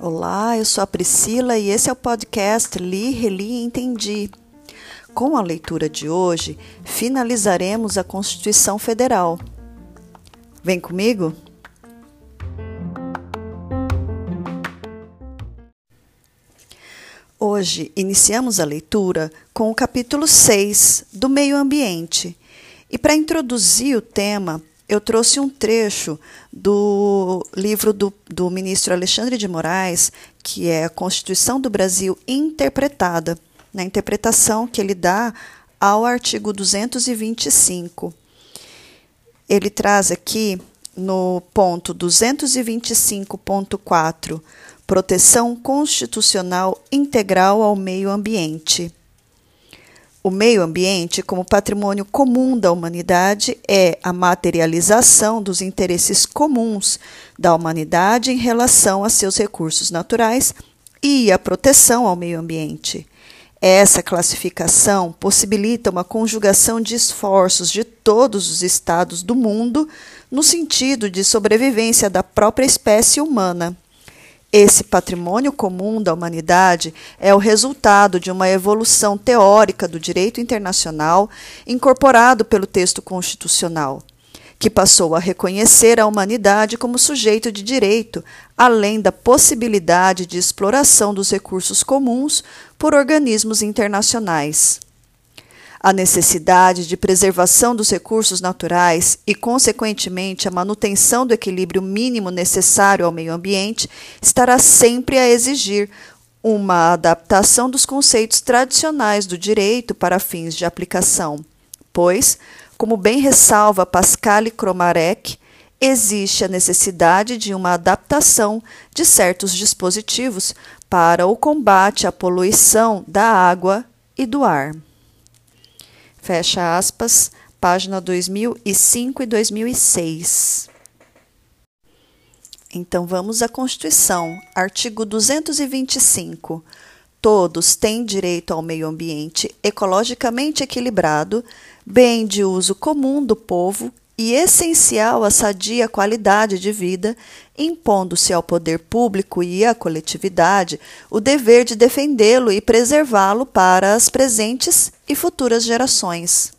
Olá, eu sou a Priscila e esse é o podcast Li, Reli e Entendi. Com a leitura de hoje, finalizaremos a Constituição Federal. Vem comigo? Hoje iniciamos a leitura com o capítulo 6 do Meio Ambiente. E para introduzir o tema, eu trouxe um trecho do livro do, do ministro Alexandre de Moraes, que é a Constituição do Brasil Interpretada, na interpretação que ele dá ao artigo 225. Ele traz aqui no ponto 225.4 proteção constitucional integral ao meio ambiente. O meio ambiente, como patrimônio comum da humanidade, é a materialização dos interesses comuns da humanidade em relação a seus recursos naturais e a proteção ao meio ambiente. Essa classificação possibilita uma conjugação de esforços de todos os estados do mundo no sentido de sobrevivência da própria espécie humana. Esse patrimônio comum da humanidade é o resultado de uma evolução teórica do direito internacional incorporado pelo texto constitucional, que passou a reconhecer a humanidade como sujeito de direito, além da possibilidade de exploração dos recursos comuns por organismos internacionais a necessidade de preservação dos recursos naturais e, consequentemente, a manutenção do equilíbrio mínimo necessário ao meio ambiente estará sempre a exigir uma adaptação dos conceitos tradicionais do direito para fins de aplicação, pois, como bem ressalva Pascal Kromarek, existe a necessidade de uma adaptação de certos dispositivos para o combate à poluição da água e do ar. Fecha aspas, página 2005 e 2006. Então vamos à Constituição, artigo 225. Todos têm direito ao meio ambiente ecologicamente equilibrado, bem de uso comum do povo e essencial à sadia qualidade de vida, impondo-se ao poder público e à coletividade o dever de defendê-lo e preservá-lo para as presentes e futuras gerações.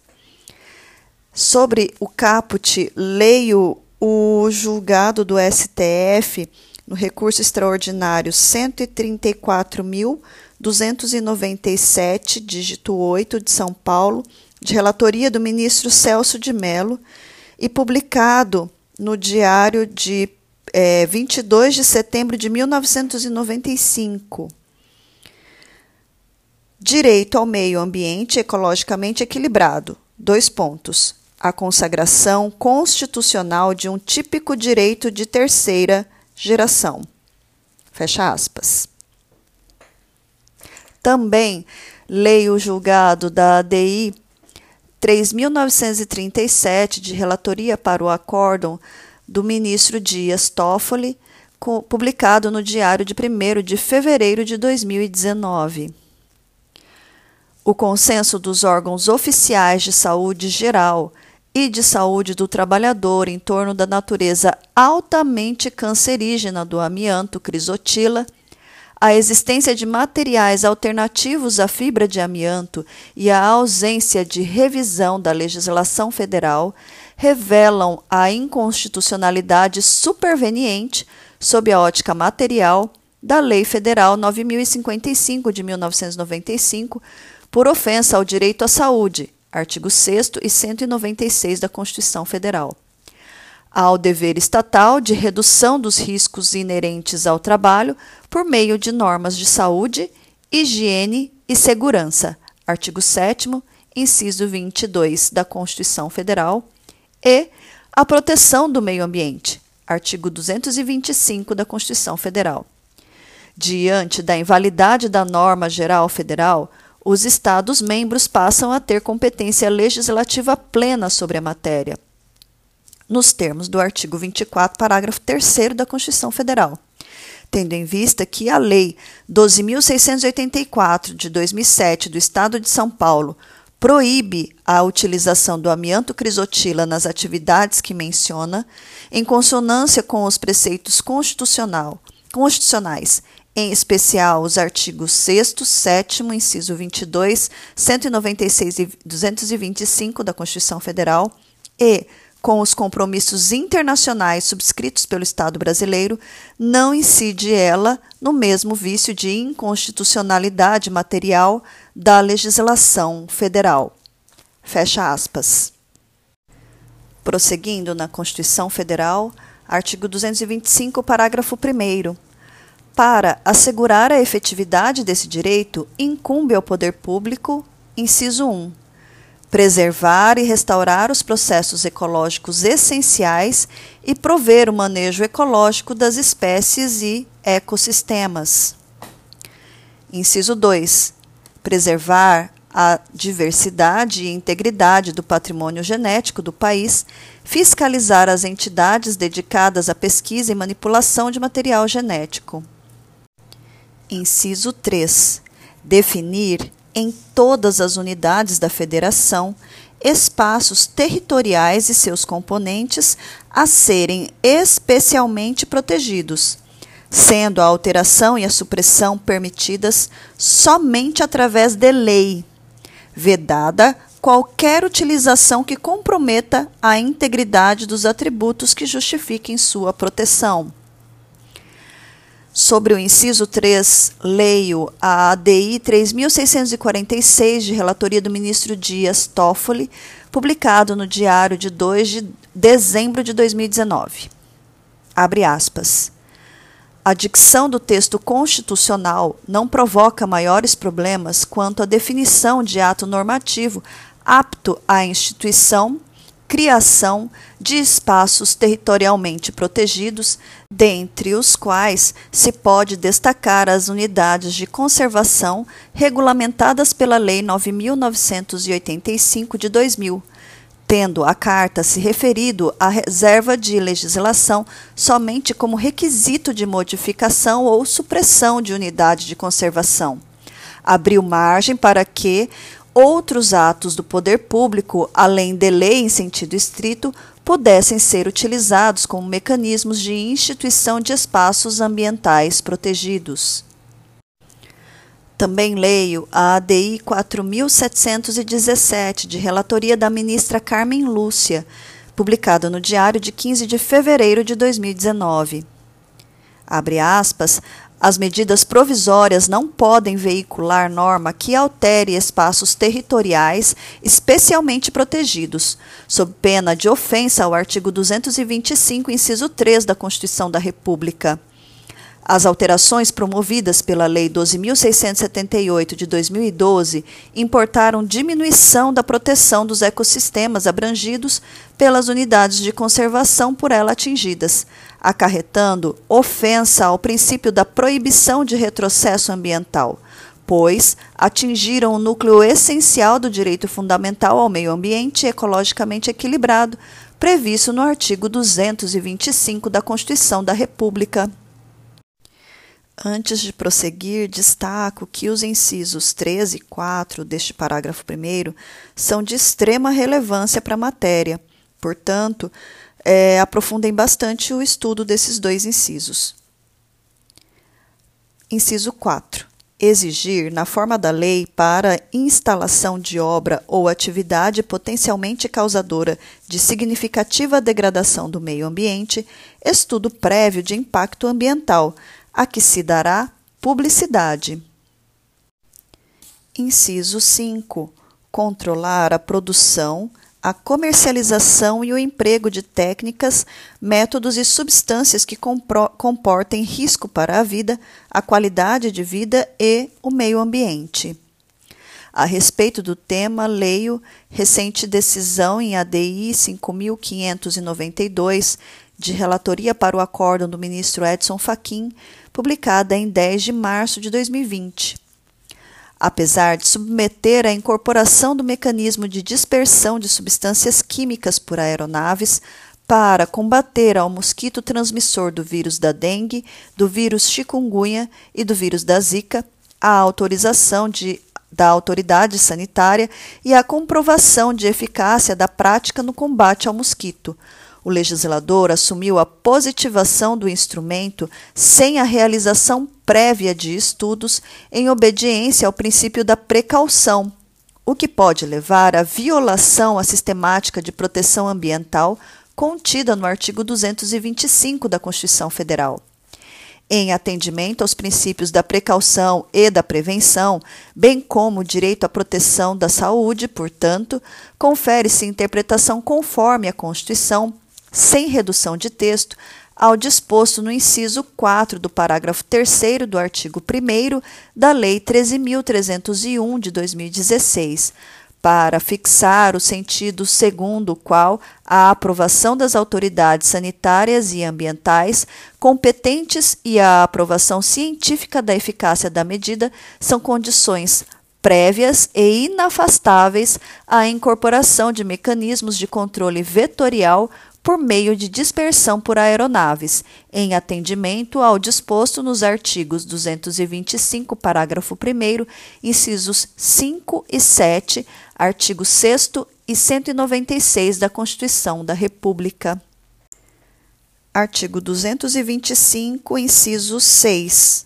Sobre o caput, leio o julgado do STF no recurso extraordinário 134.297, dígito 8 de São Paulo, de relatoria do ministro Celso de Mello e publicado no Diário de é, 22 de setembro de 1995. Direito ao meio ambiente ecologicamente equilibrado. Dois pontos. A consagração constitucional de um típico direito de terceira geração. Fecha aspas. Também leio o julgado da ADI 3.937 de relatoria para o acórdão do ministro Dias Toffoli, publicado no Diário de 1 de fevereiro de 2019. O consenso dos órgãos oficiais de saúde geral e de saúde do trabalhador em torno da natureza altamente cancerígena do amianto crisotila a existência de materiais alternativos à fibra de amianto e a ausência de revisão da legislação federal revelam a inconstitucionalidade superveniente, sob a ótica material, da Lei Federal 9055 de 1995, por ofensa ao direito à saúde, artigo 6 e 196 da Constituição Federal ao dever estatal de redução dos riscos inerentes ao trabalho por meio de normas de saúde, higiene e segurança, artigo 7, inciso 22 da Constituição Federal, e a proteção do meio ambiente, artigo 225 da Constituição Federal. Diante da invalidade da norma geral federal, os Estados-membros passam a ter competência legislativa plena sobre a matéria nos termos do artigo 24, parágrafo 3 da Constituição Federal, tendo em vista que a Lei 12.684 de 2007 do Estado de São Paulo proíbe a utilização do amianto crisotila nas atividades que menciona, em consonância com os preceitos constitucional, constitucionais, em especial os artigos 6 7 inciso 22, 196 e 225 da Constituição Federal e com os compromissos internacionais subscritos pelo Estado brasileiro, não incide ela no mesmo vício de inconstitucionalidade material da legislação federal. Fecha aspas. Prosseguindo na Constituição Federal, artigo 225, parágrafo 1. Para assegurar a efetividade desse direito, incumbe ao poder público, inciso 1 preservar e restaurar os processos ecológicos essenciais e prover o manejo ecológico das espécies e ecossistemas. Inciso 2. Preservar a diversidade e integridade do patrimônio genético do país, fiscalizar as entidades dedicadas à pesquisa e manipulação de material genético. Inciso 3. Definir em todas as unidades da federação espaços territoriais e seus componentes a serem especialmente protegidos, sendo a alteração e a supressão permitidas somente através de lei, vedada qualquer utilização que comprometa a integridade dos atributos que justifiquem sua proteção. Sobre o inciso 3, leio a ADI 3646 de relatoria do ministro Dias Toffoli, publicado no Diário de 2 de dezembro de 2019. Abre aspas. A dicção do texto constitucional não provoca maiores problemas quanto à definição de ato normativo apto à instituição criação de espaços territorialmente protegidos, dentre os quais se pode destacar as unidades de conservação regulamentadas pela Lei 9985 de 2000, tendo a carta se referido à reserva de legislação somente como requisito de modificação ou supressão de unidade de conservação. Abriu margem para que outros atos do poder público, além de lei em sentido estrito, pudessem ser utilizados como mecanismos de instituição de espaços ambientais protegidos. Também leio a ADI 4717, de relatoria da ministra Carmen Lúcia, publicada no Diário de 15 de fevereiro de 2019. Abre aspas, as medidas provisórias não podem veicular norma que altere espaços territoriais especialmente protegidos, sob pena de ofensa ao artigo 225, inciso 3 da Constituição da República. As alterações promovidas pela Lei 12.678 de 2012 importaram diminuição da proteção dos ecossistemas abrangidos pelas unidades de conservação por ela atingidas, acarretando ofensa ao princípio da proibição de retrocesso ambiental, pois atingiram o núcleo essencial do direito fundamental ao meio ambiente ecologicamente equilibrado, previsto no artigo 225 da Constituição da República. Antes de prosseguir, destaco que os incisos 3 e 4 deste parágrafo 1 são de extrema relevância para a matéria. Portanto, é, aprofundem bastante o estudo desses dois incisos. Inciso 4. Exigir, na forma da lei, para instalação de obra ou atividade potencialmente causadora de significativa degradação do meio ambiente, estudo prévio de impacto ambiental a que se dará publicidade. Inciso 5. Controlar a produção, a comercialização e o emprego de técnicas, métodos e substâncias que comportem risco para a vida, a qualidade de vida e o meio ambiente. A respeito do tema, leio recente decisão em ADI 5592 de relatoria para o acórdão do ministro Edson Fachin, publicada em 10 de março de 2020. Apesar de submeter a incorporação do mecanismo de dispersão de substâncias químicas por aeronaves para combater ao mosquito transmissor do vírus da dengue, do vírus chikungunya e do vírus da zika, a autorização de da autoridade sanitária e a comprovação de eficácia da prática no combate ao mosquito. O legislador assumiu a positivação do instrumento sem a realização prévia de estudos, em obediência ao princípio da precaução, o que pode levar à violação à sistemática de proteção ambiental contida no artigo 225 da Constituição Federal. Em atendimento aos princípios da precaução e da prevenção, bem como o direito à proteção da saúde, portanto, confere-se interpretação conforme a Constituição, sem redução de texto, ao disposto no inciso 4 do parágrafo 3 do artigo 1 da Lei 13.301 de 2016 para fixar o sentido segundo o qual a aprovação das autoridades sanitárias e ambientais competentes e a aprovação científica da eficácia da medida são condições prévias e inafastáveis à incorporação de mecanismos de controle vetorial por meio de dispersão por aeronaves, em atendimento ao disposto nos artigos 225, parágrafo 1, incisos 5 e 7, artigo 6 e 196 da Constituição da República. Artigo 225, inciso 6.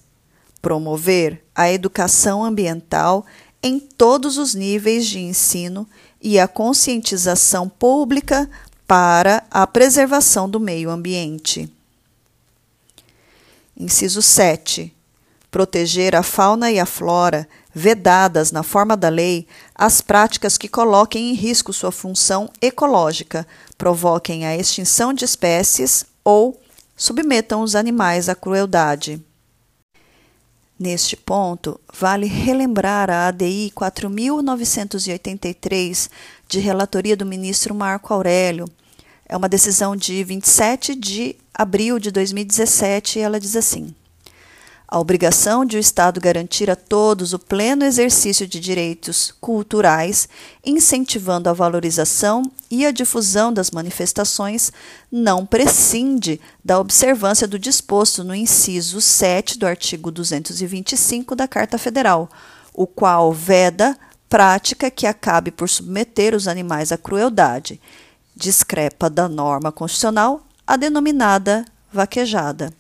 Promover a educação ambiental em todos os níveis de ensino e a conscientização pública para a preservação do meio ambiente. Inciso 7. Proteger a fauna e a flora, vedadas na forma da lei, as práticas que coloquem em risco sua função ecológica, provoquem a extinção de espécies ou submetam os animais à crueldade. Neste ponto, vale relembrar a ADI 4983, de relatoria do ministro Marco Aurélio, é uma decisão de 27 de abril de 2017 e ela diz assim: a obrigação de o Estado garantir a todos o pleno exercício de direitos culturais, incentivando a valorização e a difusão das manifestações, não prescinde da observância do disposto no inciso 7 do artigo 225 da Carta Federal, o qual veda prática que acabe por submeter os animais à crueldade discrepa da norma constitucional, a denominada vaquejada.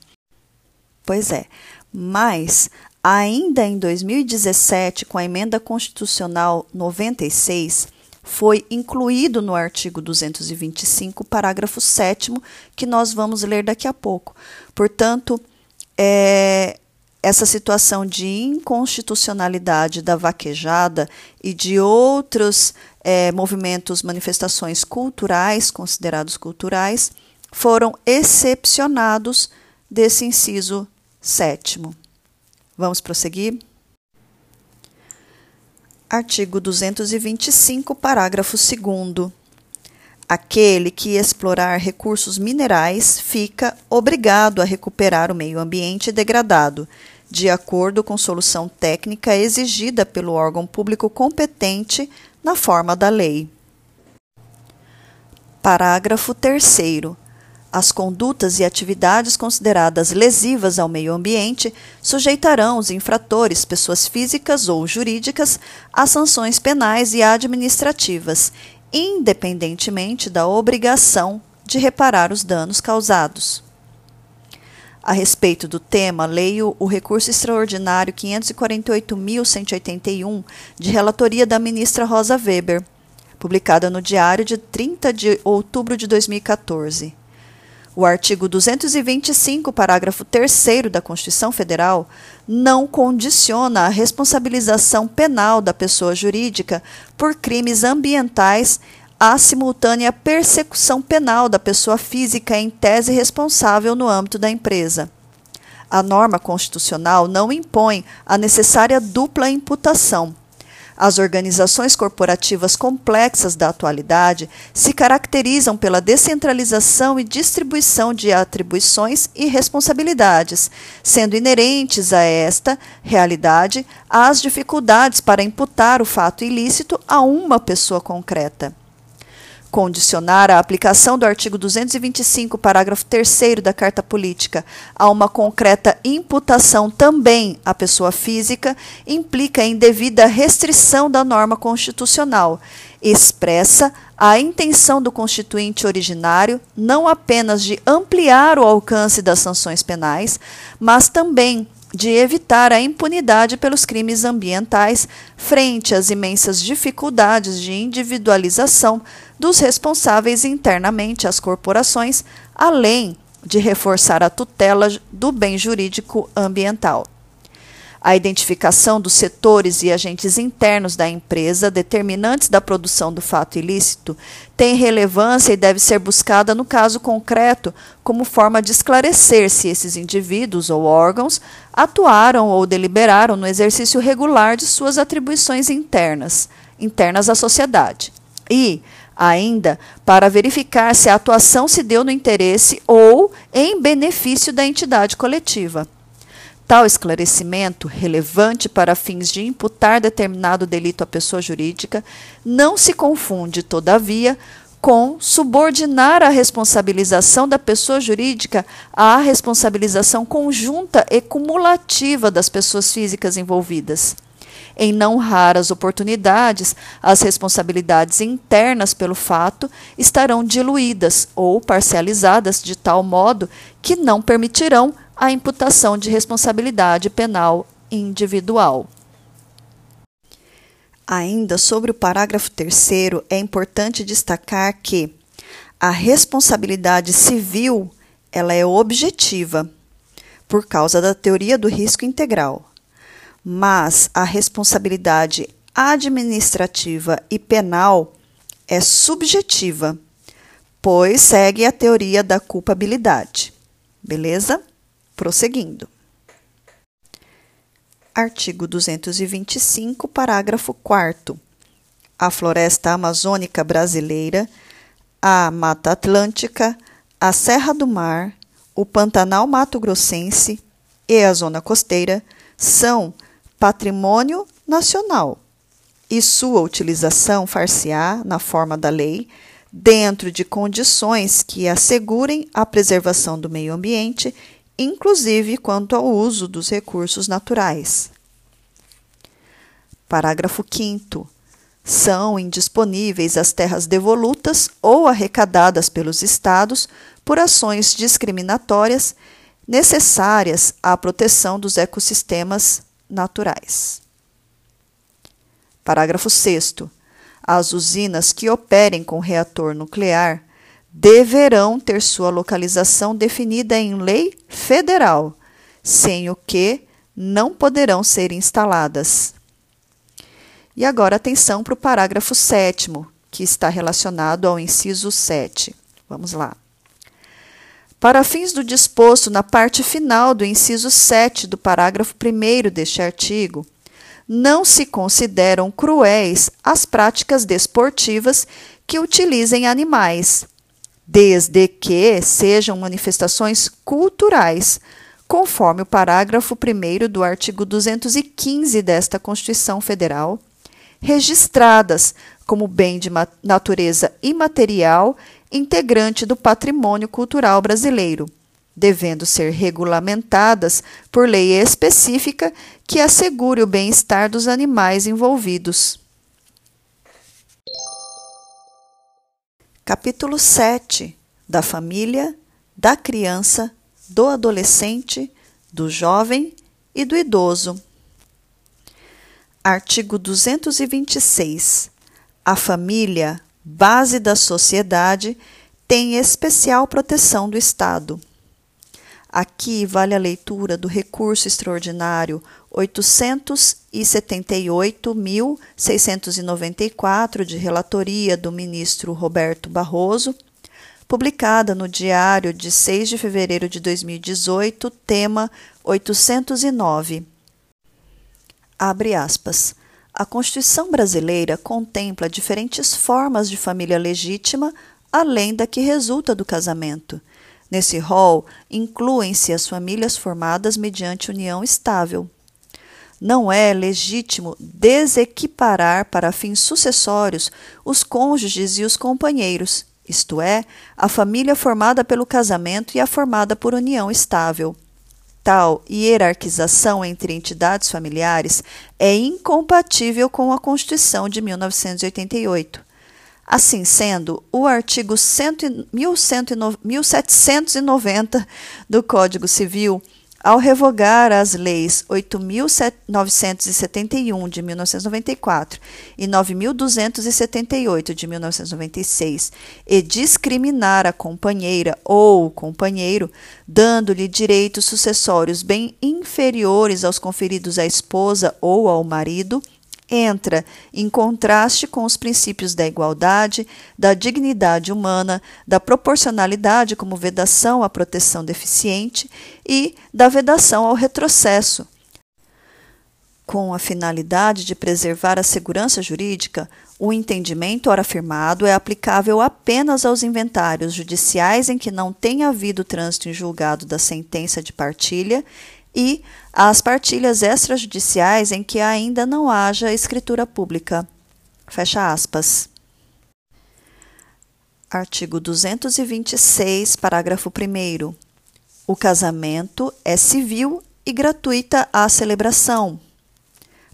Pois é, mas ainda em 2017, com a emenda constitucional 96, foi incluído no artigo 225, parágrafo 7, que nós vamos ler daqui a pouco. Portanto, é, essa situação de inconstitucionalidade da vaquejada e de outros é, movimentos, manifestações culturais, considerados culturais, foram excepcionados desse inciso sétimo. Vamos prosseguir? Artigo 225, parágrafo 2. Aquele que explorar recursos minerais fica obrigado a recuperar o meio ambiente degradado, de acordo com solução técnica exigida pelo órgão público competente na forma da lei. Parágrafo 3. As condutas e atividades consideradas lesivas ao meio ambiente sujeitarão os infratores, pessoas físicas ou jurídicas, a sanções penais e administrativas, independentemente da obrigação de reparar os danos causados. A respeito do tema, leio o recurso extraordinário 548.181, de relatoria da ministra Rosa Weber, publicada no Diário de 30 de outubro de 2014. O artigo 225, parágrafo 3 da Constituição Federal, não condiciona a responsabilização penal da pessoa jurídica por crimes ambientais à simultânea persecução penal da pessoa física em tese responsável no âmbito da empresa. A norma constitucional não impõe a necessária dupla imputação. As organizações corporativas complexas da atualidade se caracterizam pela descentralização e distribuição de atribuições e responsabilidades, sendo inerentes a esta realidade as dificuldades para imputar o fato ilícito a uma pessoa concreta. Condicionar a aplicação do artigo 225, parágrafo 3 da Carta Política a uma concreta imputação também à pessoa física implica em devida restrição da norma constitucional, expressa a intenção do constituinte originário não apenas de ampliar o alcance das sanções penais, mas também de evitar a impunidade pelos crimes ambientais frente às imensas dificuldades de individualização dos responsáveis internamente às corporações, além de reforçar a tutela do bem jurídico ambiental. A identificação dos setores e agentes internos da empresa determinantes da produção do fato ilícito tem relevância e deve ser buscada no caso concreto como forma de esclarecer se esses indivíduos ou órgãos atuaram ou deliberaram no exercício regular de suas atribuições internas, internas à sociedade. E, ainda, para verificar se a atuação se deu no interesse ou em benefício da entidade coletiva. Tal esclarecimento, relevante para fins de imputar determinado delito à pessoa jurídica, não se confunde, todavia, com subordinar a responsabilização da pessoa jurídica à responsabilização conjunta e cumulativa das pessoas físicas envolvidas. Em não raras oportunidades, as responsabilidades internas pelo fato estarão diluídas ou parcializadas de tal modo que não permitirão a imputação de responsabilidade penal individual. Ainda sobre o parágrafo 3, é importante destacar que a responsabilidade civil ela é objetiva, por causa da teoria do risco integral. Mas a responsabilidade administrativa e penal é subjetiva, pois segue a teoria da culpabilidade. Beleza? Prosseguindo. Artigo 225, parágrafo 4. A floresta amazônica brasileira, a Mata Atlântica, a Serra do Mar, o Pantanal Mato Grossense e a Zona Costeira são patrimônio nacional e sua utilização far-se-á, na forma da lei, dentro de condições que assegurem a preservação do meio ambiente inclusive quanto ao uso dos recursos naturais. Parágrafo 5. São indisponíveis as terras devolutas ou arrecadadas pelos Estados por ações discriminatórias necessárias à proteção dos ecossistemas naturais. Parágrafo 6. As usinas que operem com reator nuclear deverão ter sua localização definida em lei federal, sem o que não poderão ser instaladas. E agora atenção para o parágrafo 7, que está relacionado ao inciso 7. Vamos lá. Para fins do disposto na parte final do inciso 7 do parágrafo 1 deste artigo, não se consideram cruéis as práticas desportivas que utilizem animais, desde que sejam manifestações culturais, conforme o parágrafo 1 do artigo 215 desta Constituição Federal, registradas como bem de natureza imaterial integrante do patrimônio cultural brasileiro, devendo ser regulamentadas por lei específica que assegure o bem-estar dos animais envolvidos. Capítulo 7 da família, da criança, do adolescente, do jovem e do idoso. Artigo 226. A família, base da sociedade, tem especial proteção do Estado. Aqui vale a leitura do recurso extraordinário 878.694 de relatoria do ministro Roberto Barroso, publicada no Diário de 6 de fevereiro de 2018, tema 809. Abre aspas. A Constituição brasileira contempla diferentes formas de família legítima, além da que resulta do casamento Nesse rol incluem-se as famílias formadas mediante união estável. Não é legítimo desequiparar para fins sucessórios os cônjuges e os companheiros, isto é, a família formada pelo casamento e a formada por união estável. Tal hierarquização entre entidades familiares é incompatível com a Constituição de 1988. Assim sendo, o artigo 1790 do Código Civil ao revogar as leis 8.971 de 1994 e 9.278 de 1996 e discriminar a companheira ou companheiro, dando-lhe direitos sucessórios bem inferiores aos conferidos à esposa ou ao marido, entra em contraste com os princípios da igualdade, da dignidade humana, da proporcionalidade como vedação à proteção deficiente e da vedação ao retrocesso. Com a finalidade de preservar a segurança jurídica, o entendimento ora afirmado é aplicável apenas aos inventários judiciais em que não tenha havido trânsito em julgado da sentença de partilha e às partilhas extrajudiciais em que ainda não haja escritura pública. Fecha aspas. Artigo 226, parágrafo 1. O casamento é civil e gratuita a celebração.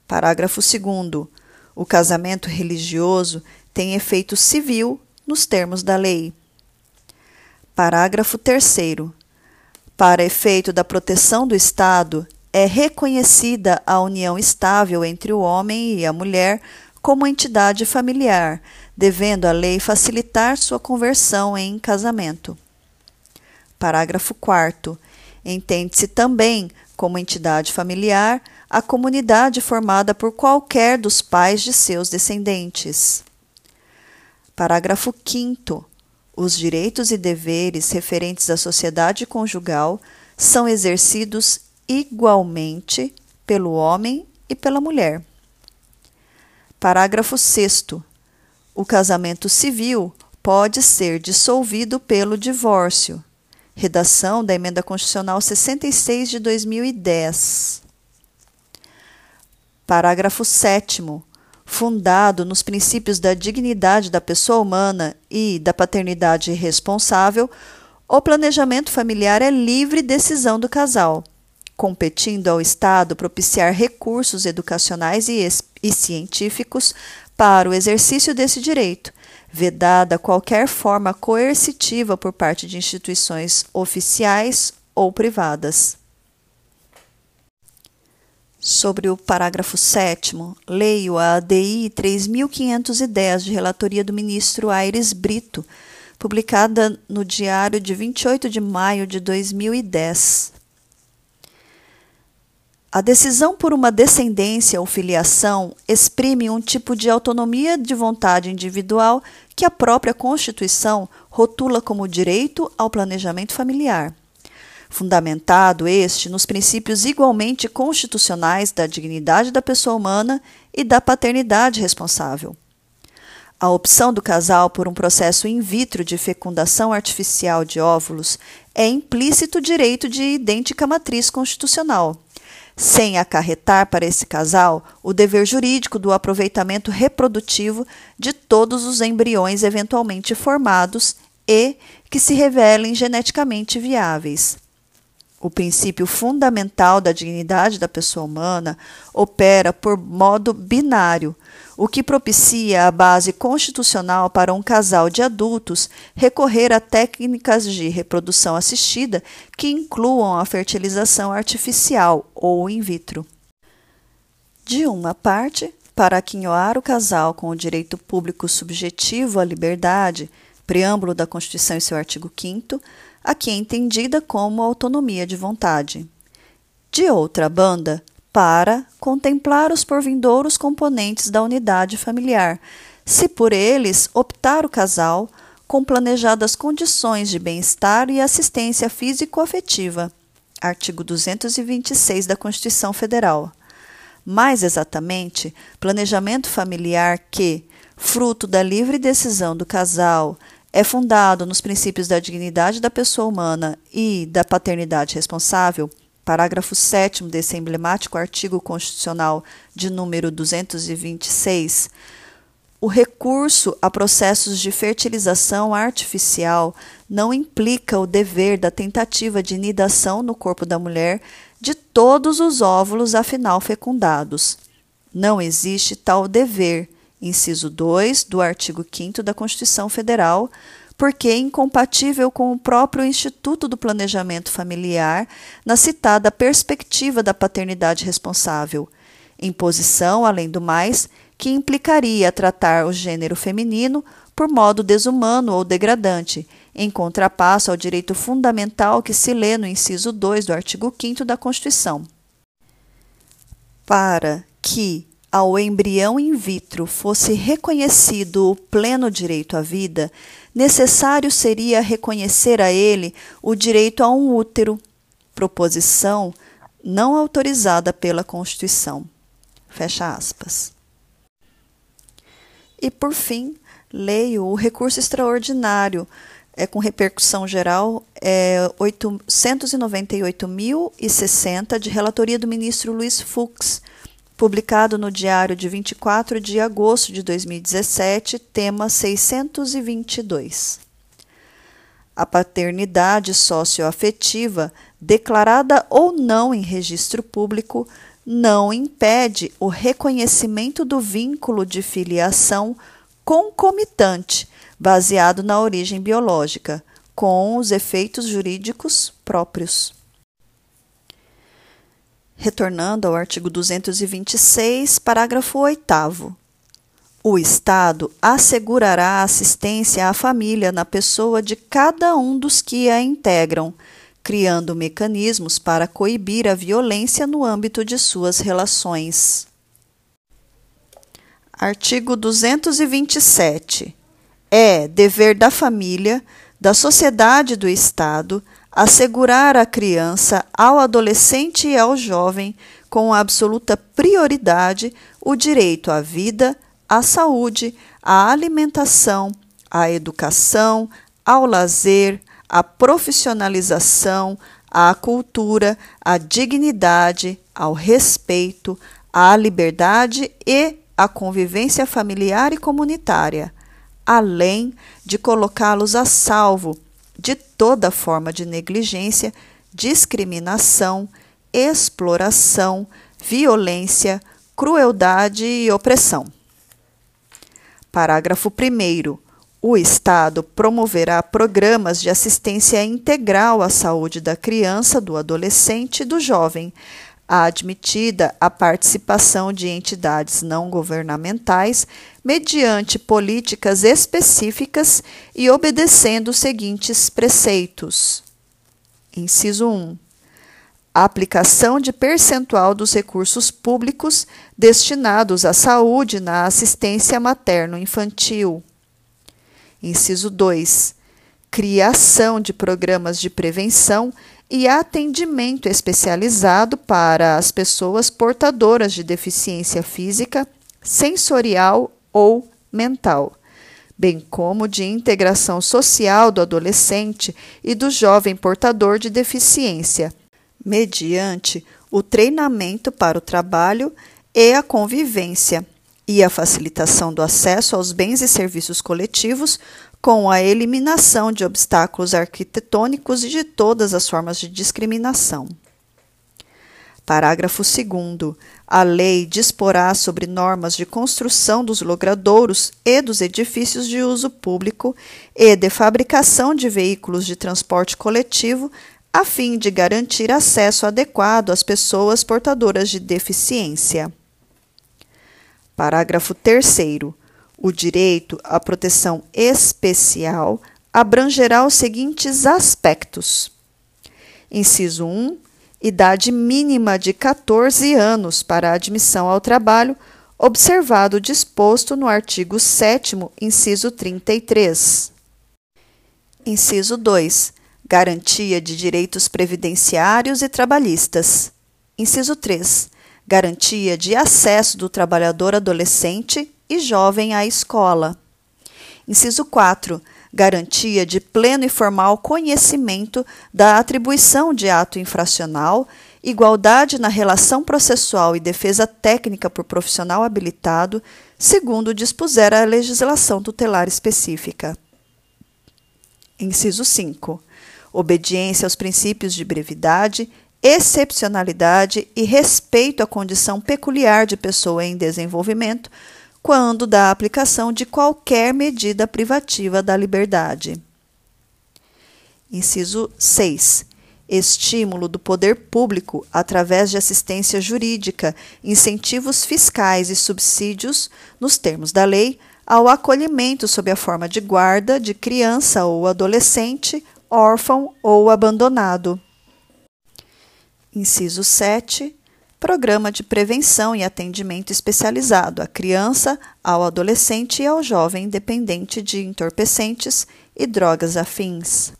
Parágrafo 2. O casamento religioso tem efeito civil nos termos da lei. Parágrafo 3. Para efeito da proteção do Estado, é reconhecida a união estável entre o homem e a mulher como entidade familiar, devendo a lei facilitar sua conversão em casamento. Parágrafo 4. Entende-se também como entidade familiar a comunidade formada por qualquer dos pais de seus descendentes. Parágrafo 5. Os direitos e deveres referentes à sociedade conjugal são exercidos igualmente pelo homem e pela mulher. Parágrafo 6. O casamento civil pode ser dissolvido pelo divórcio. Redação da Emenda Constitucional 66 de 2010. Parágrafo 7 fundado nos princípios da dignidade da pessoa humana e da paternidade responsável, o planejamento familiar é livre decisão do casal, competindo ao Estado propiciar recursos educacionais e, e científicos para o exercício desse direito, vedada qualquer forma coercitiva por parte de instituições oficiais ou privadas. Sobre o parágrafo 7, leio a ADI 3510 de relatoria do ministro Aires Brito, publicada no Diário de 28 de maio de 2010. A decisão por uma descendência ou filiação exprime um tipo de autonomia de vontade individual que a própria Constituição rotula como direito ao planejamento familiar fundamentado este nos princípios igualmente constitucionais da dignidade da pessoa humana e da paternidade responsável. A opção do casal por um processo in vitro de fecundação artificial de óvulos é implícito direito de idêntica matriz constitucional, sem acarretar para esse casal o dever jurídico do aproveitamento reprodutivo de todos os embriões eventualmente formados e que se revelem geneticamente viáveis. O princípio fundamental da dignidade da pessoa humana opera por modo binário, o que propicia a base constitucional para um casal de adultos recorrer a técnicas de reprodução assistida que incluam a fertilização artificial ou in vitro. De uma parte, para aquinhoar o casal com o direito público subjetivo à liberdade, preâmbulo da Constituição e seu artigo 5 aqui entendida como autonomia de vontade. De outra banda, para contemplar os porvindouros componentes da unidade familiar, se por eles optar o casal, com planejadas condições de bem-estar e assistência físico-afetiva. Artigo 226 da Constituição Federal. Mais exatamente, planejamento familiar que, fruto da livre decisão do casal, é fundado nos princípios da dignidade da pessoa humana e da paternidade responsável, parágrafo 7 desse emblemático artigo constitucional de número 226, o recurso a processos de fertilização artificial não implica o dever da tentativa de nidação no corpo da mulher de todos os óvulos afinal fecundados. Não existe tal dever, inciso 2 do artigo 5 da Constituição Federal, porque é incompatível com o próprio Instituto do Planejamento Familiar na citada perspectiva da paternidade responsável. Imposição, além do mais, que implicaria tratar o gênero feminino por modo desumano ou degradante, em contrapasso ao direito fundamental que se lê no inciso 2 do artigo 5 da Constituição. Para que ao embrião in vitro fosse reconhecido o pleno direito à vida, necessário seria reconhecer a ele o direito a um útero, proposição não autorizada pela Constituição. Fecha aspas. E, por fim, leio o recurso extraordinário, é, com repercussão geral, é 898.060, de relatoria do ministro Luiz Fux, publicado no Diário de 24 de agosto de 2017, tema 622. A paternidade socioafetiva, declarada ou não em registro público, não impede o reconhecimento do vínculo de filiação concomitante, baseado na origem biológica, com os efeitos jurídicos próprios. Retornando ao artigo 226, parágrafo 8. O Estado assegurará assistência à família na pessoa de cada um dos que a integram, criando mecanismos para coibir a violência no âmbito de suas relações. Artigo 227. É dever da família, da sociedade e do Estado assegurar à criança, ao adolescente e ao jovem, com absoluta prioridade, o direito à vida, à saúde, à alimentação, à educação, ao lazer, à profissionalização, à cultura, à dignidade, ao respeito, à liberdade e à convivência familiar e comunitária, além de colocá-los a salvo de toda forma de negligência, discriminação, exploração, violência, crueldade e opressão. Parágrafo 1. O Estado promoverá programas de assistência integral à saúde da criança, do adolescente e do jovem, admitida a participação de entidades não governamentais mediante políticas específicas e obedecendo os seguintes preceitos. Inciso 1. A aplicação de percentual dos recursos públicos destinados à saúde na assistência materno-infantil. Inciso 2. Criação de programas de prevenção e atendimento especializado para as pessoas portadoras de deficiência física, sensorial ou mental, bem como de integração social do adolescente e do jovem portador de deficiência, mediante o treinamento para o trabalho e a convivência e a facilitação do acesso aos bens e serviços coletivos com a eliminação de obstáculos arquitetônicos e de todas as formas de discriminação. Parágrafo 2. A lei disporá sobre normas de construção dos logradouros e dos edifícios de uso público e de fabricação de veículos de transporte coletivo, a fim de garantir acesso adequado às pessoas portadoras de deficiência. Parágrafo 3. O direito à proteção especial abrangerá os seguintes aspectos: inciso 1, idade mínima de 14 anos para admissão ao trabalho, observado o disposto no artigo 7, inciso 33. Inciso 2. Garantia de direitos previdenciários e trabalhistas. Inciso 3. Garantia de acesso do trabalhador adolescente e jovem à escola. Inciso 4. Garantia de pleno e formal conhecimento da atribuição de ato infracional igualdade na relação processual e defesa técnica por profissional habilitado, segundo dispuser a legislação tutelar específica. Inciso 5. Obediência aos princípios de brevidade, excepcionalidade e respeito à condição peculiar de pessoa em desenvolvimento, quando da aplicação de qualquer medida privativa da liberdade. Inciso 6 estímulo do poder público através de assistência jurídica, incentivos fiscais e subsídios, nos termos da lei, ao acolhimento sob a forma de guarda de criança ou adolescente, órfão ou abandonado. Inciso 7. Programa de prevenção e atendimento especializado à criança, ao adolescente e ao jovem dependente de entorpecentes e drogas afins.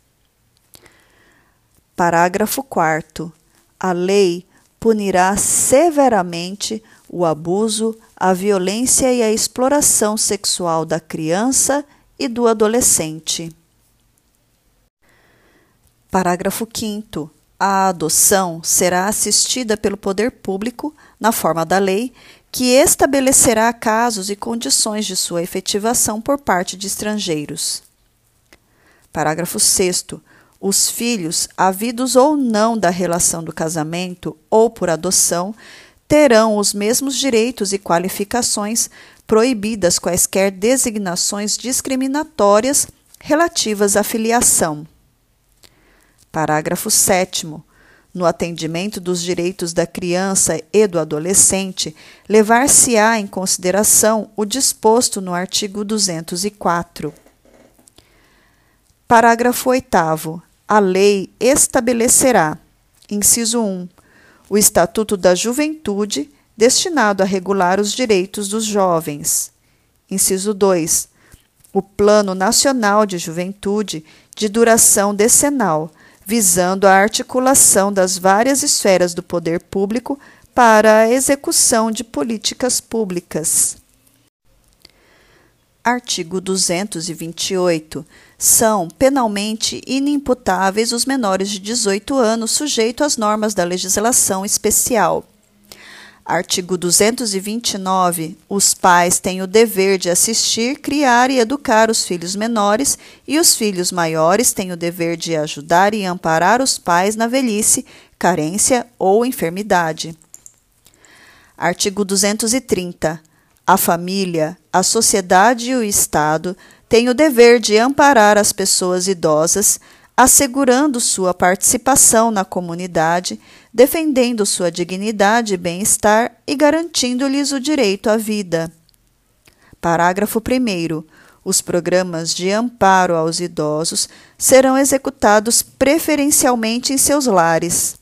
Parágrafo 4. A lei punirá severamente o abuso, a violência e a exploração sexual da criança e do adolescente. Parágrafo 5. A adoção será assistida pelo poder público, na forma da lei, que estabelecerá casos e condições de sua efetivação por parte de estrangeiros. Parágrafo 6 os filhos, havidos ou não da relação do casamento ou por adoção, terão os mesmos direitos e qualificações, proibidas quaisquer designações discriminatórias relativas à filiação. Parágrafo 7. No atendimento dos direitos da criança e do adolescente, levar-se-á em consideração o disposto no artigo 204. Parágrafo 8 a lei estabelecerá, inciso 1, o Estatuto da Juventude, destinado a regular os direitos dos jovens. Inciso 2, o Plano Nacional de Juventude, de duração decenal, visando a articulação das várias esferas do poder público para a execução de políticas públicas. Artigo 228 são penalmente inimputáveis os menores de 18 anos sujeitos às normas da legislação especial. Artigo 229. Os pais têm o dever de assistir, criar e educar os filhos menores, e os filhos maiores têm o dever de ajudar e amparar os pais na velhice, carência ou enfermidade. Artigo 230. A família, a sociedade e o Estado tem o dever de amparar as pessoas idosas, assegurando sua participação na comunidade, defendendo sua dignidade e bem-estar e garantindo-lhes o direito à vida. Parágrafo 1. Os programas de amparo aos idosos serão executados preferencialmente em seus lares.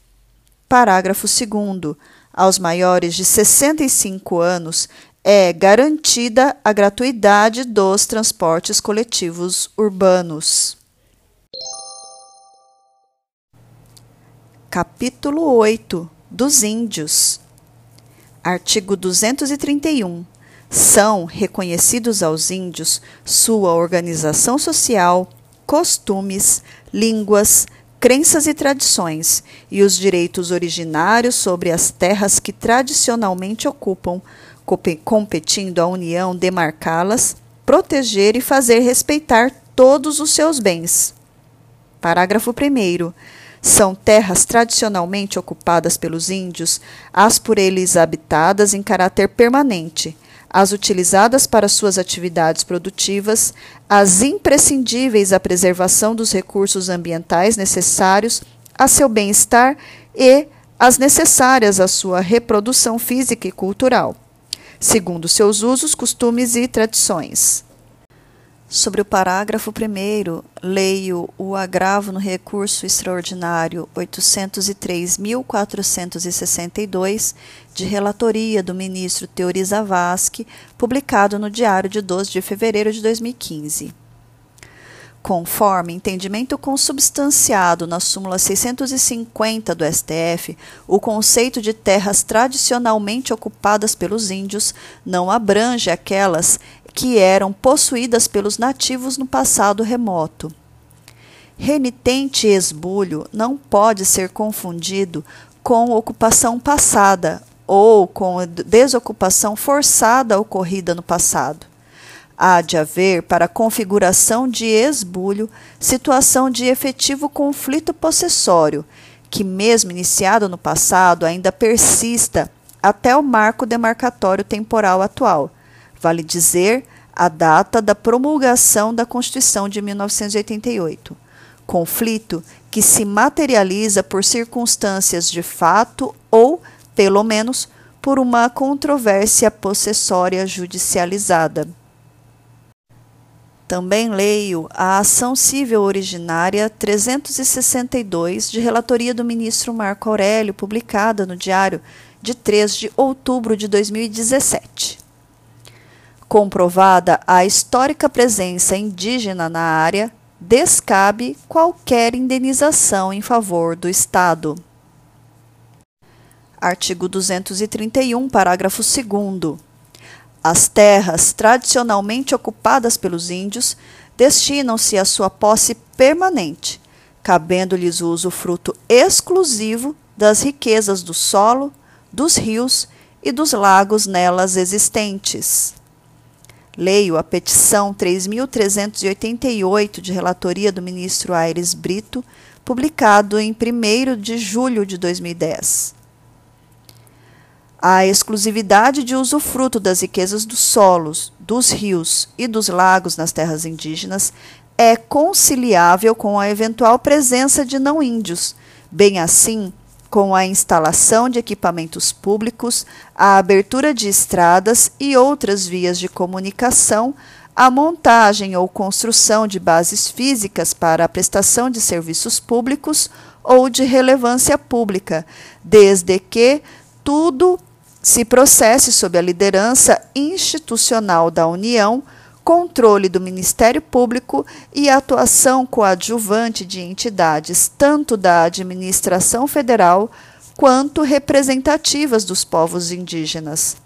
Parágrafo 2. Aos maiores de 65 anos é garantida a gratuidade dos transportes coletivos urbanos. Capítulo 8 dos Índios. Artigo 231. São reconhecidos aos índios sua organização social, costumes, línguas, crenças e tradições e os direitos originários sobre as terras que tradicionalmente ocupam, competindo à União demarcá-las, proteger e fazer respeitar todos os seus bens. Parágrafo 1. São terras tradicionalmente ocupadas pelos índios, as por eles habitadas em caráter permanente, as utilizadas para suas atividades produtivas, as imprescindíveis à preservação dos recursos ambientais necessários a seu bem-estar e as necessárias à sua reprodução física e cultural segundo seus usos, costumes e tradições. Sobre o parágrafo 1, leio o agravo no recurso extraordinário 803.462, de relatoria do ministro Teori Zavascki, publicado no Diário de 12 de fevereiro de 2015 conforme entendimento consubstanciado na súmula 650 do STF, o conceito de terras tradicionalmente ocupadas pelos índios não abrange aquelas que eram possuídas pelos nativos no passado remoto. Renitente esbulho não pode ser confundido com ocupação passada ou com desocupação forçada ocorrida no passado. Há de haver, para configuração de esbulho, situação de efetivo conflito possessório, que, mesmo iniciado no passado, ainda persista até o marco demarcatório temporal atual, vale dizer, a data da promulgação da Constituição de 1988. Conflito que se materializa por circunstâncias de fato ou, pelo menos, por uma controvérsia possessória judicializada. Também leio a ação civil originária 362 de relatoria do ministro Marco Aurélio, publicada no Diário de 3 de outubro de 2017. Comprovada a histórica presença indígena na área, descabe qualquer indenização em favor do Estado. Artigo 231, parágrafo 2. As terras tradicionalmente ocupadas pelos índios destinam-se à sua posse permanente, cabendo-lhes o usufruto exclusivo das riquezas do solo, dos rios e dos lagos nelas existentes. Leio a petição 3.388 de relatoria do ministro Aires Brito, publicado em 1 de julho de 2010. A exclusividade de usufruto das riquezas dos solos, dos rios e dos lagos nas terras indígenas é conciliável com a eventual presença de não índios, bem assim com a instalação de equipamentos públicos, a abertura de estradas e outras vias de comunicação, a montagem ou construção de bases físicas para a prestação de serviços públicos ou de relevância pública, desde que tudo se processe sob a liderança institucional da União, controle do Ministério Público e atuação coadjuvante de entidades tanto da administração federal quanto representativas dos povos indígenas.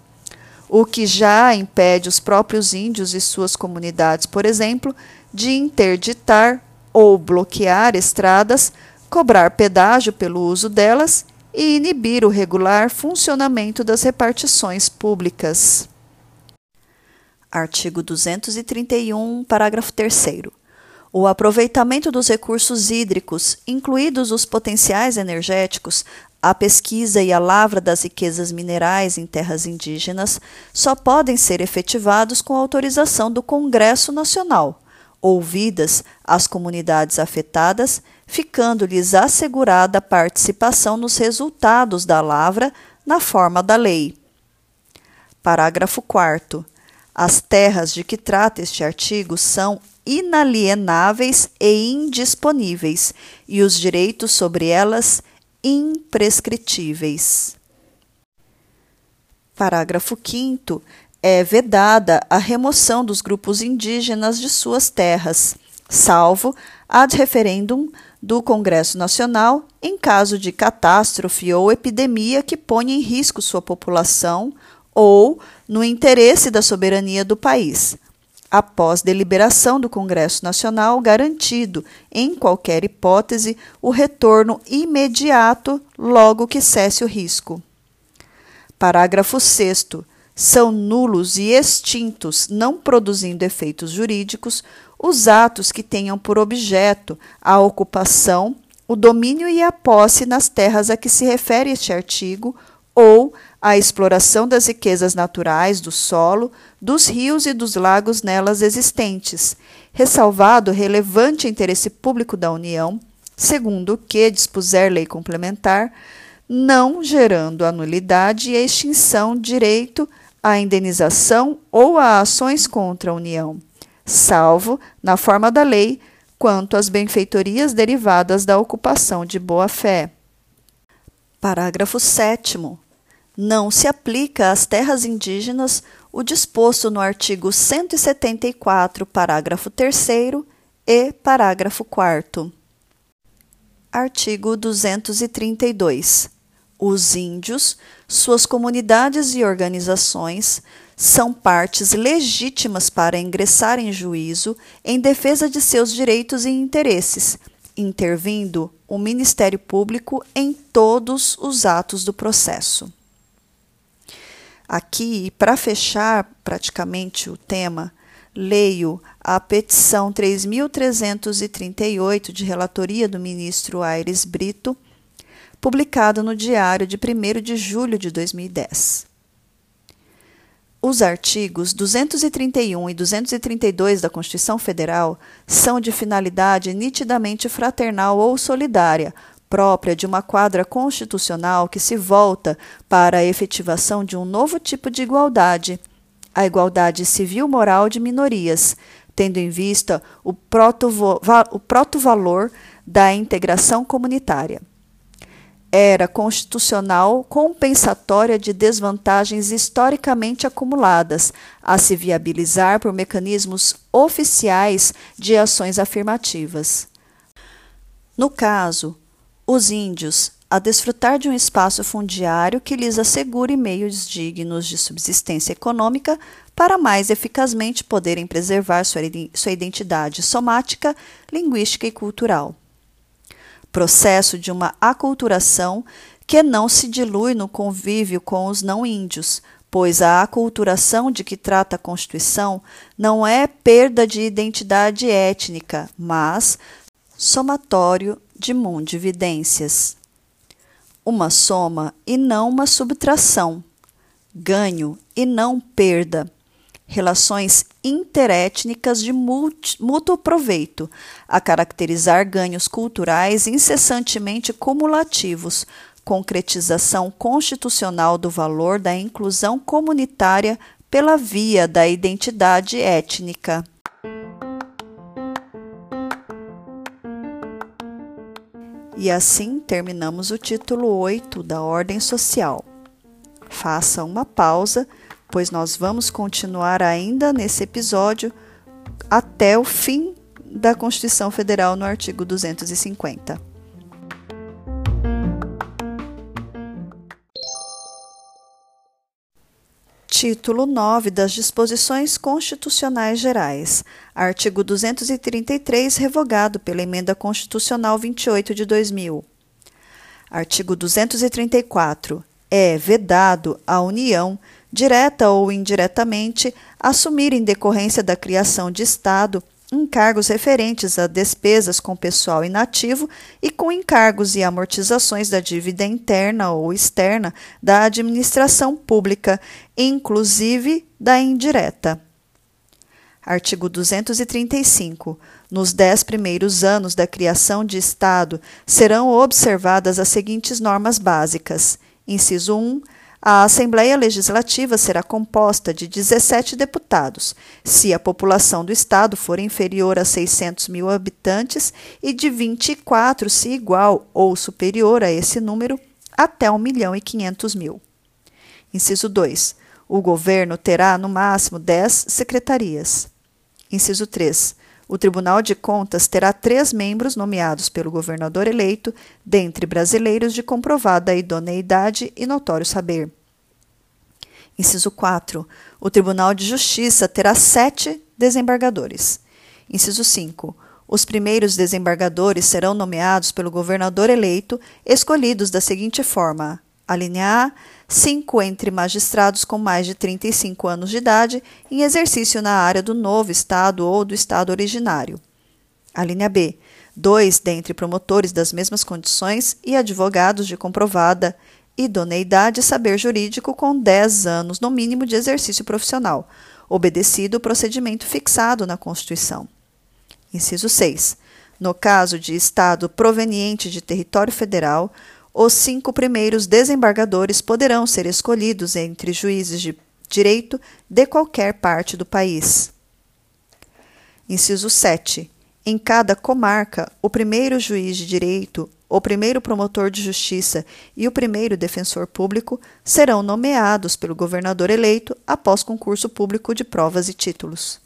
O que já impede os próprios índios e suas comunidades, por exemplo, de interditar ou bloquear estradas, cobrar pedágio pelo uso delas e inibir o regular funcionamento das repartições públicas. Artigo 231, parágrafo 3. O aproveitamento dos recursos hídricos, incluídos os potenciais energéticos, a pesquisa e a lavra das riquezas minerais em terras indígenas só podem ser efetivados com autorização do Congresso Nacional, ouvidas as comunidades afetadas ficando-lhes assegurada a participação nos resultados da lavra na forma da lei. Parágrafo 4. As terras de que trata este artigo são inalienáveis e indisponíveis, e os direitos sobre elas imprescritíveis. Parágrafo 5. É vedada a remoção dos grupos indígenas de suas terras, salvo ad referendum do Congresso Nacional em caso de catástrofe ou epidemia que ponha em risco sua população ou no interesse da soberania do país, após deliberação do Congresso Nacional, garantido, em qualquer hipótese, o retorno imediato logo que cesse o risco. Parágrafo 6. São nulos e extintos, não produzindo efeitos jurídicos, os atos que tenham por objeto a ocupação, o domínio e a posse nas terras a que se refere este artigo, ou a exploração das riquezas naturais do solo, dos rios e dos lagos nelas existentes, ressalvado relevante interesse público da União, segundo o que dispuser lei complementar, não gerando a nulidade e extinção direito à indenização ou a ações contra a União salvo, na forma da lei, quanto às benfeitorias derivadas da ocupação de boa-fé. Parágrafo 7. Não se aplica às terras indígenas o disposto no artigo 174, parágrafo 3 e parágrafo 4. Artigo 232. Os índios, suas comunidades e organizações são partes legítimas para ingressar em juízo em defesa de seus direitos e interesses, intervindo o Ministério Público em todos os atos do processo. Aqui, para fechar praticamente o tema, leio a petição 3.338 de relatoria do ministro Aires Brito, publicada no Diário de 1 de julho de 2010. Os artigos 231 e 232 da Constituição Federal são de finalidade nitidamente fraternal ou solidária, própria de uma quadra constitucional que se volta para a efetivação de um novo tipo de igualdade, a igualdade civil-moral de minorias, tendo em vista o proto-valor da integração comunitária era constitucional compensatória de desvantagens historicamente acumuladas, a se viabilizar por mecanismos oficiais de ações afirmativas. No caso, os índios, a desfrutar de um espaço fundiário que lhes assegure meios dignos de subsistência econômica para mais eficazmente poderem preservar sua identidade somática, linguística e cultural processo de uma aculturação que não se dilui no convívio com os não índios, pois a aculturação de que trata a Constituição não é perda de identidade étnica, mas somatório de mundividências. Uma soma e não uma subtração, ganho e não perda relações interétnicas de mútuo proveito, a caracterizar ganhos culturais incessantemente cumulativos, concretização constitucional do valor da inclusão comunitária pela via da identidade étnica. E assim terminamos o título 8 da Ordem Social. Faça uma pausa pois nós vamos continuar ainda nesse episódio até o fim da Constituição Federal no artigo 250. Título 9 das Disposições Constitucionais Gerais. Artigo 233, revogado pela Emenda Constitucional 28 de 2000. Artigo 234. É vedado à União direta ou indiretamente, assumir em decorrência da criação de Estado encargos referentes a despesas com pessoal inativo e com encargos e amortizações da dívida interna ou externa da administração pública, inclusive da indireta. Artigo 235. Nos dez primeiros anos da criação de Estado serão observadas as seguintes normas básicas: inciso 1 a Assembleia Legislativa será composta de 17 deputados, se a população do Estado for inferior a 600 mil habitantes, e de 24 se igual ou superior a esse número, até 1 milhão e 500 mil. Inciso 2. O governo terá, no máximo, 10 secretarias. Inciso 3. O Tribunal de Contas terá três membros nomeados pelo governador eleito, dentre brasileiros de comprovada idoneidade e notório saber. Inciso 4. O Tribunal de Justiça terá sete desembargadores. Inciso 5. Os primeiros desembargadores serão nomeados pelo governador eleito, escolhidos da seguinte forma: linha A, cinco entre magistrados com mais de 35 anos de idade em exercício na área do novo Estado ou do Estado originário. Linha B, dois dentre promotores das mesmas condições e advogados de comprovada idoneidade e saber jurídico com 10 anos no mínimo de exercício profissional, obedecido o procedimento fixado na Constituição. Inciso 6. No caso de Estado proveniente de território federal, os cinco primeiros desembargadores poderão ser escolhidos entre juízes de direito de qualquer parte do país. Inciso 7. Em cada comarca, o primeiro juiz de direito, o primeiro promotor de justiça e o primeiro defensor público serão nomeados pelo governador eleito após concurso público de provas e títulos.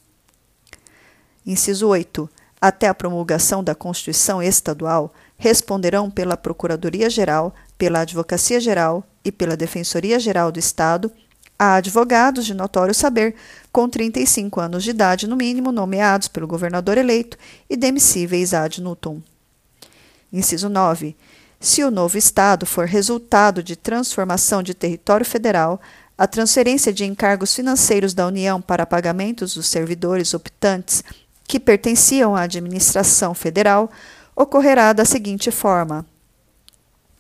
Inciso 8. Até a promulgação da Constituição Estadual, responderão pela Procuradoria-Geral, pela Advocacia-Geral e pela Defensoria-Geral do Estado a advogados de notório saber, com 35 anos de idade no mínimo, nomeados pelo governador eleito e demissíveis ad nutum. Inciso 9. Se o novo Estado for resultado de transformação de território federal, a transferência de encargos financeiros da União para pagamentos dos servidores optantes que pertenciam à administração federal ocorrerá da seguinte forma: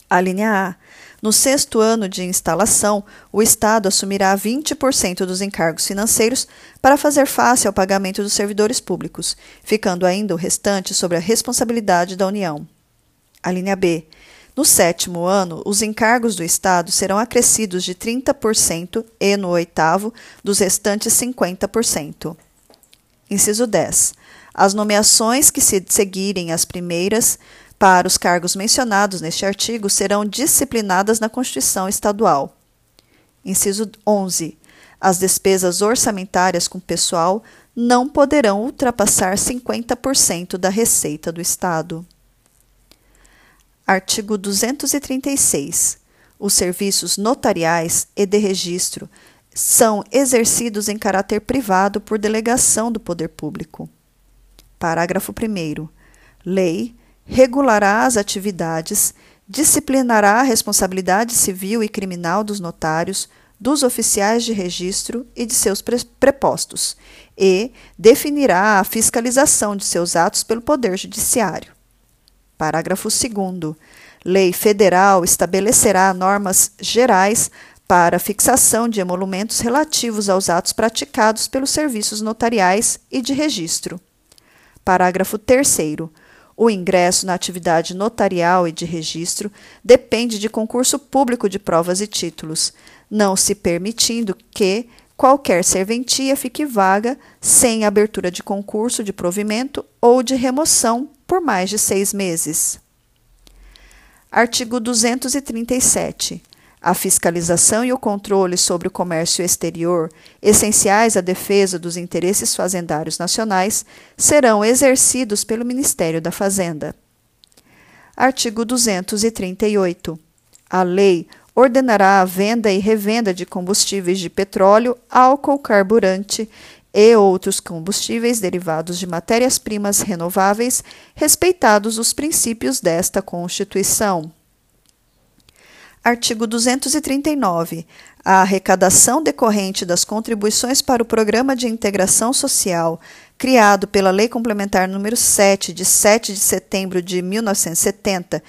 a linha A. No sexto ano de instalação, o Estado assumirá 20% dos encargos financeiros para fazer face ao pagamento dos servidores públicos, ficando ainda o restante sobre a responsabilidade da União. A linha B. No sétimo ano, os encargos do Estado serão acrescidos de 30% e, no oitavo, dos restantes 50%. Inciso 10. As nomeações que se seguirem as primeiras para os cargos mencionados neste artigo serão disciplinadas na Constituição Estadual. Inciso 11. As despesas orçamentárias com pessoal não poderão ultrapassar 50% da receita do Estado. Artigo 236. Os serviços notariais e de registro são exercidos em caráter privado por delegação do poder público. Parágrafo 1. Lei regulará as atividades, disciplinará a responsabilidade civil e criminal dos notários, dos oficiais de registro e de seus prepostos, e definirá a fiscalização de seus atos pelo Poder Judiciário. Parágrafo 2. Lei federal estabelecerá normas gerais para fixação de emolumentos relativos aos atos praticados pelos serviços notariais e de registro. Parágrafo 3. O ingresso na atividade notarial e de registro depende de concurso público de provas e títulos, não se permitindo que qualquer serventia fique vaga sem abertura de concurso de provimento ou de remoção por mais de seis meses. Artigo 237. A fiscalização e o controle sobre o comércio exterior, essenciais à defesa dos interesses fazendários nacionais, serão exercidos pelo Ministério da Fazenda. Artigo 238. A lei ordenará a venda e revenda de combustíveis de petróleo, álcool, carburante e outros combustíveis derivados de matérias-primas renováveis, respeitados os princípios desta Constituição. Artigo 239. A arrecadação decorrente das contribuições para o Programa de Integração Social, criado pela Lei Complementar número 7, de 7 de setembro de 1970,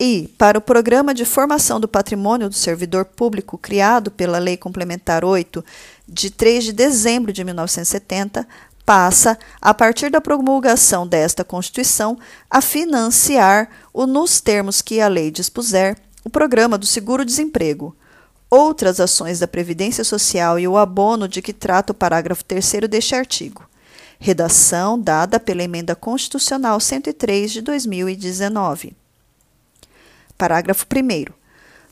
e para o Programa de Formação do Patrimônio do Servidor Público, criado pela Lei Complementar 8, de 3 de dezembro de 1970, passa, a partir da promulgação desta Constituição, a financiar, o, nos termos que a lei dispuser, o programa do seguro-desemprego, outras ações da Previdência Social e o abono de que trata o parágrafo 3 deste artigo. Redação dada pela Emenda Constitucional 103 de 2019. Parágrafo 1.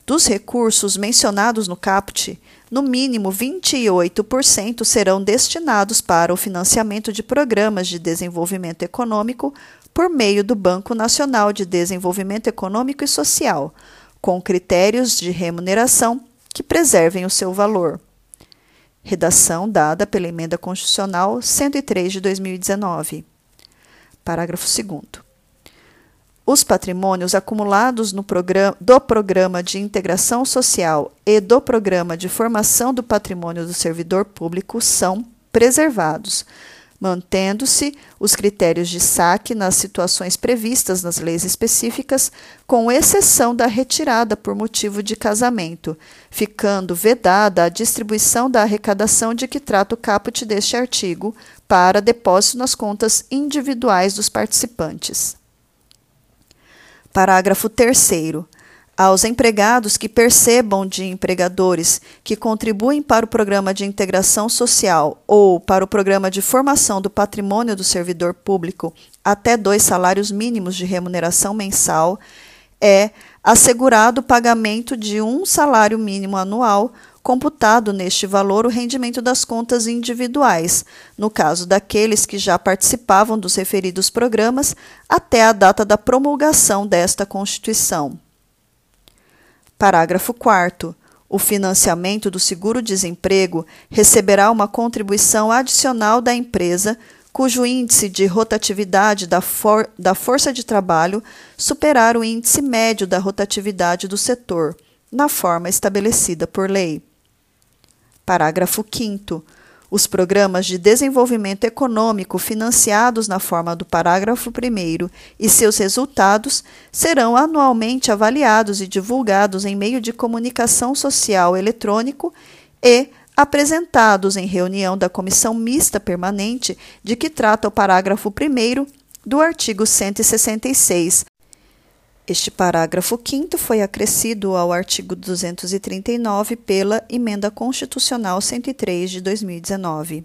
Dos recursos mencionados no caput, no mínimo 28% serão destinados para o financiamento de programas de desenvolvimento econômico por meio do Banco Nacional de Desenvolvimento Econômico e Social, com critérios de remuneração que preservem o seu valor. Redação dada pela Emenda Constitucional 103 de 2019. Parágrafo 2. Os patrimônios acumulados no programa, do Programa de Integração Social e do Programa de Formação do Patrimônio do Servidor Público são preservados, mantendo-se os critérios de saque nas situações previstas nas leis específicas, com exceção da retirada por motivo de casamento, ficando vedada a distribuição da arrecadação de que trata o caput deste artigo para depósito nas contas individuais dos participantes. Parágrafo 3 aos empregados que percebam de empregadores que contribuem para o programa de integração social ou para o programa de formação do patrimônio do servidor público até dois salários mínimos de remuneração mensal, é assegurado o pagamento de um salário mínimo anual, computado neste valor o rendimento das contas individuais, no caso daqueles que já participavam dos referidos programas até a data da promulgação desta Constituição. Parágrafo 4. O financiamento do seguro-desemprego receberá uma contribuição adicional da empresa cujo índice de rotatividade da, for da força de trabalho superar o índice médio da rotatividade do setor, na forma estabelecida por lei. Parágrafo 5. Os programas de desenvolvimento econômico financiados na forma do parágrafo 1 e seus resultados serão anualmente avaliados e divulgados em meio de comunicação social eletrônico e apresentados em reunião da Comissão Mista Permanente de que trata o parágrafo 1 do artigo 166 este parágrafo 5 foi acrescido ao artigo 239 pela Emenda Constitucional 103 de 2019.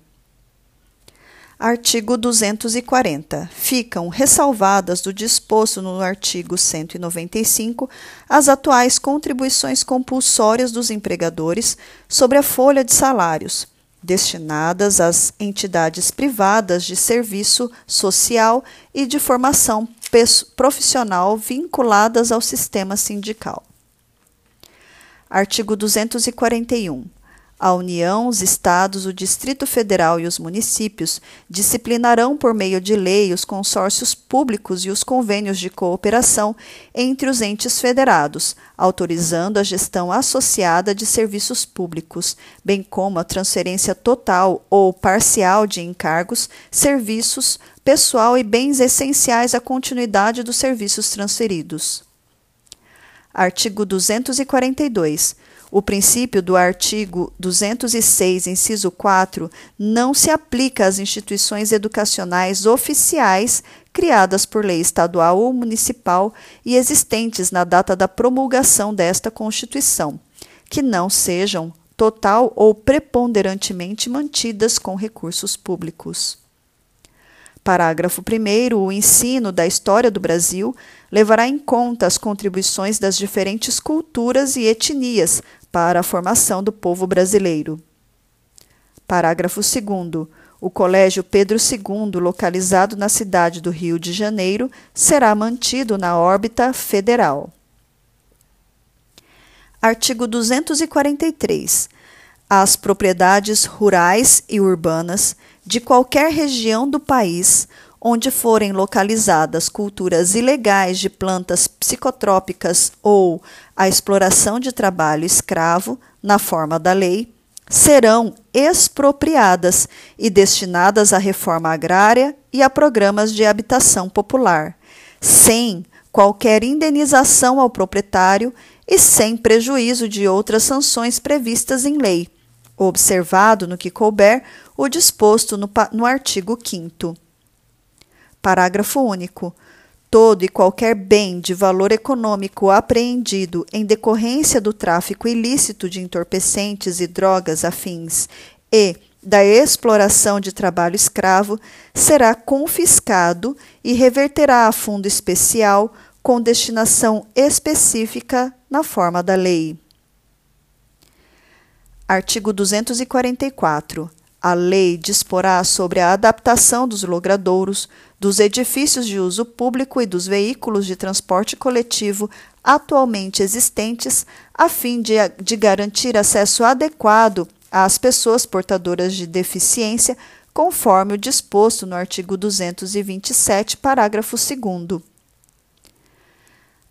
Artigo 240. Ficam ressalvadas do disposto no artigo 195 as atuais contribuições compulsórias dos empregadores sobre a folha de salários destinadas às entidades privadas de serviço social e de formação profissional vinculadas ao sistema sindical. Artigo 241. A União, os Estados, o Distrito Federal e os municípios disciplinarão por meio de lei os consórcios públicos e os convênios de cooperação entre os entes federados, autorizando a gestão associada de serviços públicos, bem como a transferência total ou parcial de encargos, serviços, pessoal e bens essenciais à continuidade dos serviços transferidos. Artigo 242. O princípio do artigo 206, inciso 4, não se aplica às instituições educacionais oficiais criadas por lei estadual ou municipal e existentes na data da promulgação desta Constituição, que não sejam total ou preponderantemente mantidas com recursos públicos. Parágrafo 1. O ensino da história do Brasil levará em conta as contribuições das diferentes culturas e etnias para a formação do povo brasileiro. Parágrafo 2. O Colégio Pedro II, localizado na cidade do Rio de Janeiro, será mantido na órbita federal. Artigo 243. As propriedades rurais e urbanas de qualquer região do país onde forem localizadas culturas ilegais de plantas psicotrópicas ou a exploração de trabalho escravo, na forma da lei, serão expropriadas e destinadas à reforma agrária e a programas de habitação popular, sem qualquer indenização ao proprietário e sem prejuízo de outras sanções previstas em lei, observado no que couber o disposto no, no artigo 5. Parágrafo único. Todo e qualquer bem de valor econômico apreendido em decorrência do tráfico ilícito de entorpecentes e drogas afins e da exploração de trabalho escravo será confiscado e reverterá a fundo especial com destinação específica na forma da lei. Artigo 244. A lei disporá sobre a adaptação dos logradouros, dos edifícios de uso público e dos veículos de transporte coletivo atualmente existentes, a fim de, de garantir acesso adequado às pessoas portadoras de deficiência, conforme o disposto no artigo 227, parágrafo 2.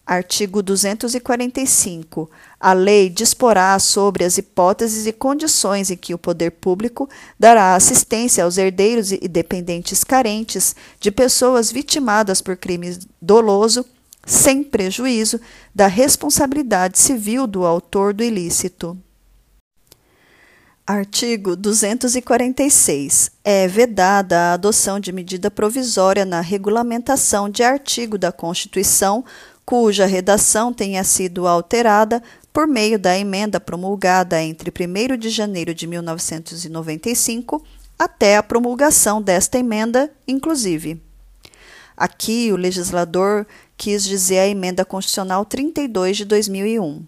Artigo 245. A lei disporá sobre as hipóteses e condições em que o poder público dará assistência aos herdeiros e dependentes carentes de pessoas vitimadas por crime doloso, sem prejuízo da responsabilidade civil do autor do ilícito. Artigo 246. É vedada a adoção de medida provisória na regulamentação de artigo da Constituição cuja redação tenha sido alterada por meio da emenda promulgada entre 1 de janeiro de 1995 até a promulgação desta emenda, inclusive. Aqui, o legislador quis dizer a Emenda Constitucional 32 de 2001.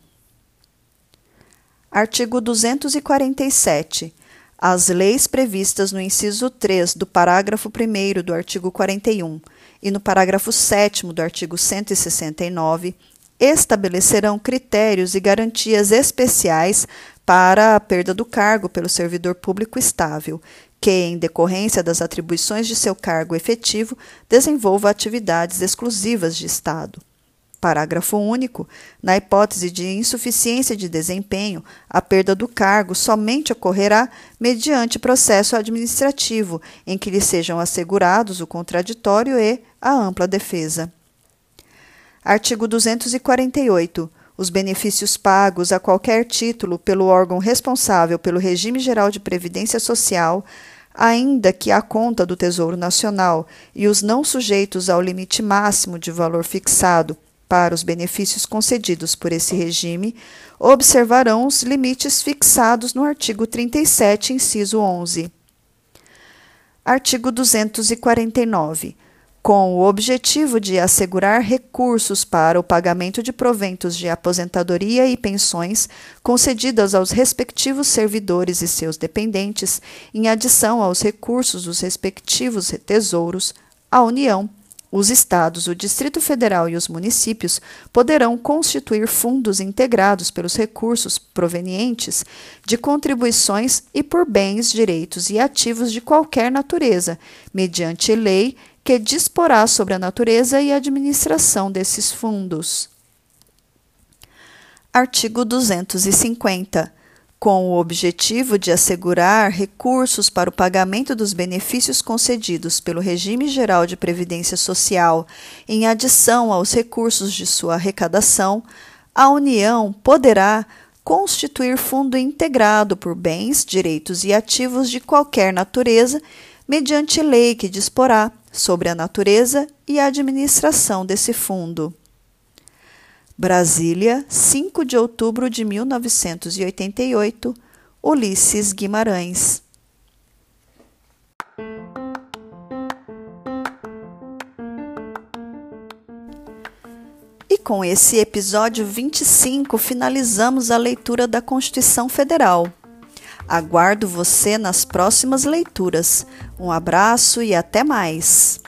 Artigo 247. As leis previstas no inciso 3 do parágrafo 1 do artigo 41 e no parágrafo 7 do artigo 169 estabelecerão critérios e garantias especiais para a perda do cargo pelo servidor público estável, que, em decorrência das atribuições de seu cargo efetivo, desenvolva atividades exclusivas de Estado. Parágrafo único. Na hipótese de insuficiência de desempenho, a perda do cargo somente ocorrerá mediante processo administrativo, em que lhe sejam assegurados o contraditório e a ampla defesa. Artigo 248. Os benefícios pagos a qualquer título pelo órgão responsável pelo regime geral de previdência social ainda que a conta do Tesouro Nacional e os não sujeitos ao limite máximo de valor fixado para os benefícios concedidos por esse regime, observarão os limites fixados no artigo 37, inciso 11. Artigo 249 com o objetivo de assegurar recursos para o pagamento de proventos de aposentadoria e pensões concedidas aos respectivos servidores e seus dependentes, em adição aos recursos dos respectivos tesouros, a União, os estados, o Distrito Federal e os municípios poderão constituir fundos integrados pelos recursos provenientes de contribuições e por bens, direitos e ativos de qualquer natureza, mediante lei que disporá sobre a natureza e administração desses fundos. Artigo 250. Com o objetivo de assegurar recursos para o pagamento dos benefícios concedidos pelo Regime Geral de Previdência Social, em adição aos recursos de sua arrecadação, a União poderá constituir fundo integrado por bens, direitos e ativos de qualquer natureza, mediante lei que disporá sobre a natureza e a administração desse fundo. Brasília, 5 de outubro de 1988, Ulisses Guimarães. E com esse episódio 25 finalizamos a leitura da Constituição Federal. Aguardo você nas próximas leituras. Um abraço e até mais!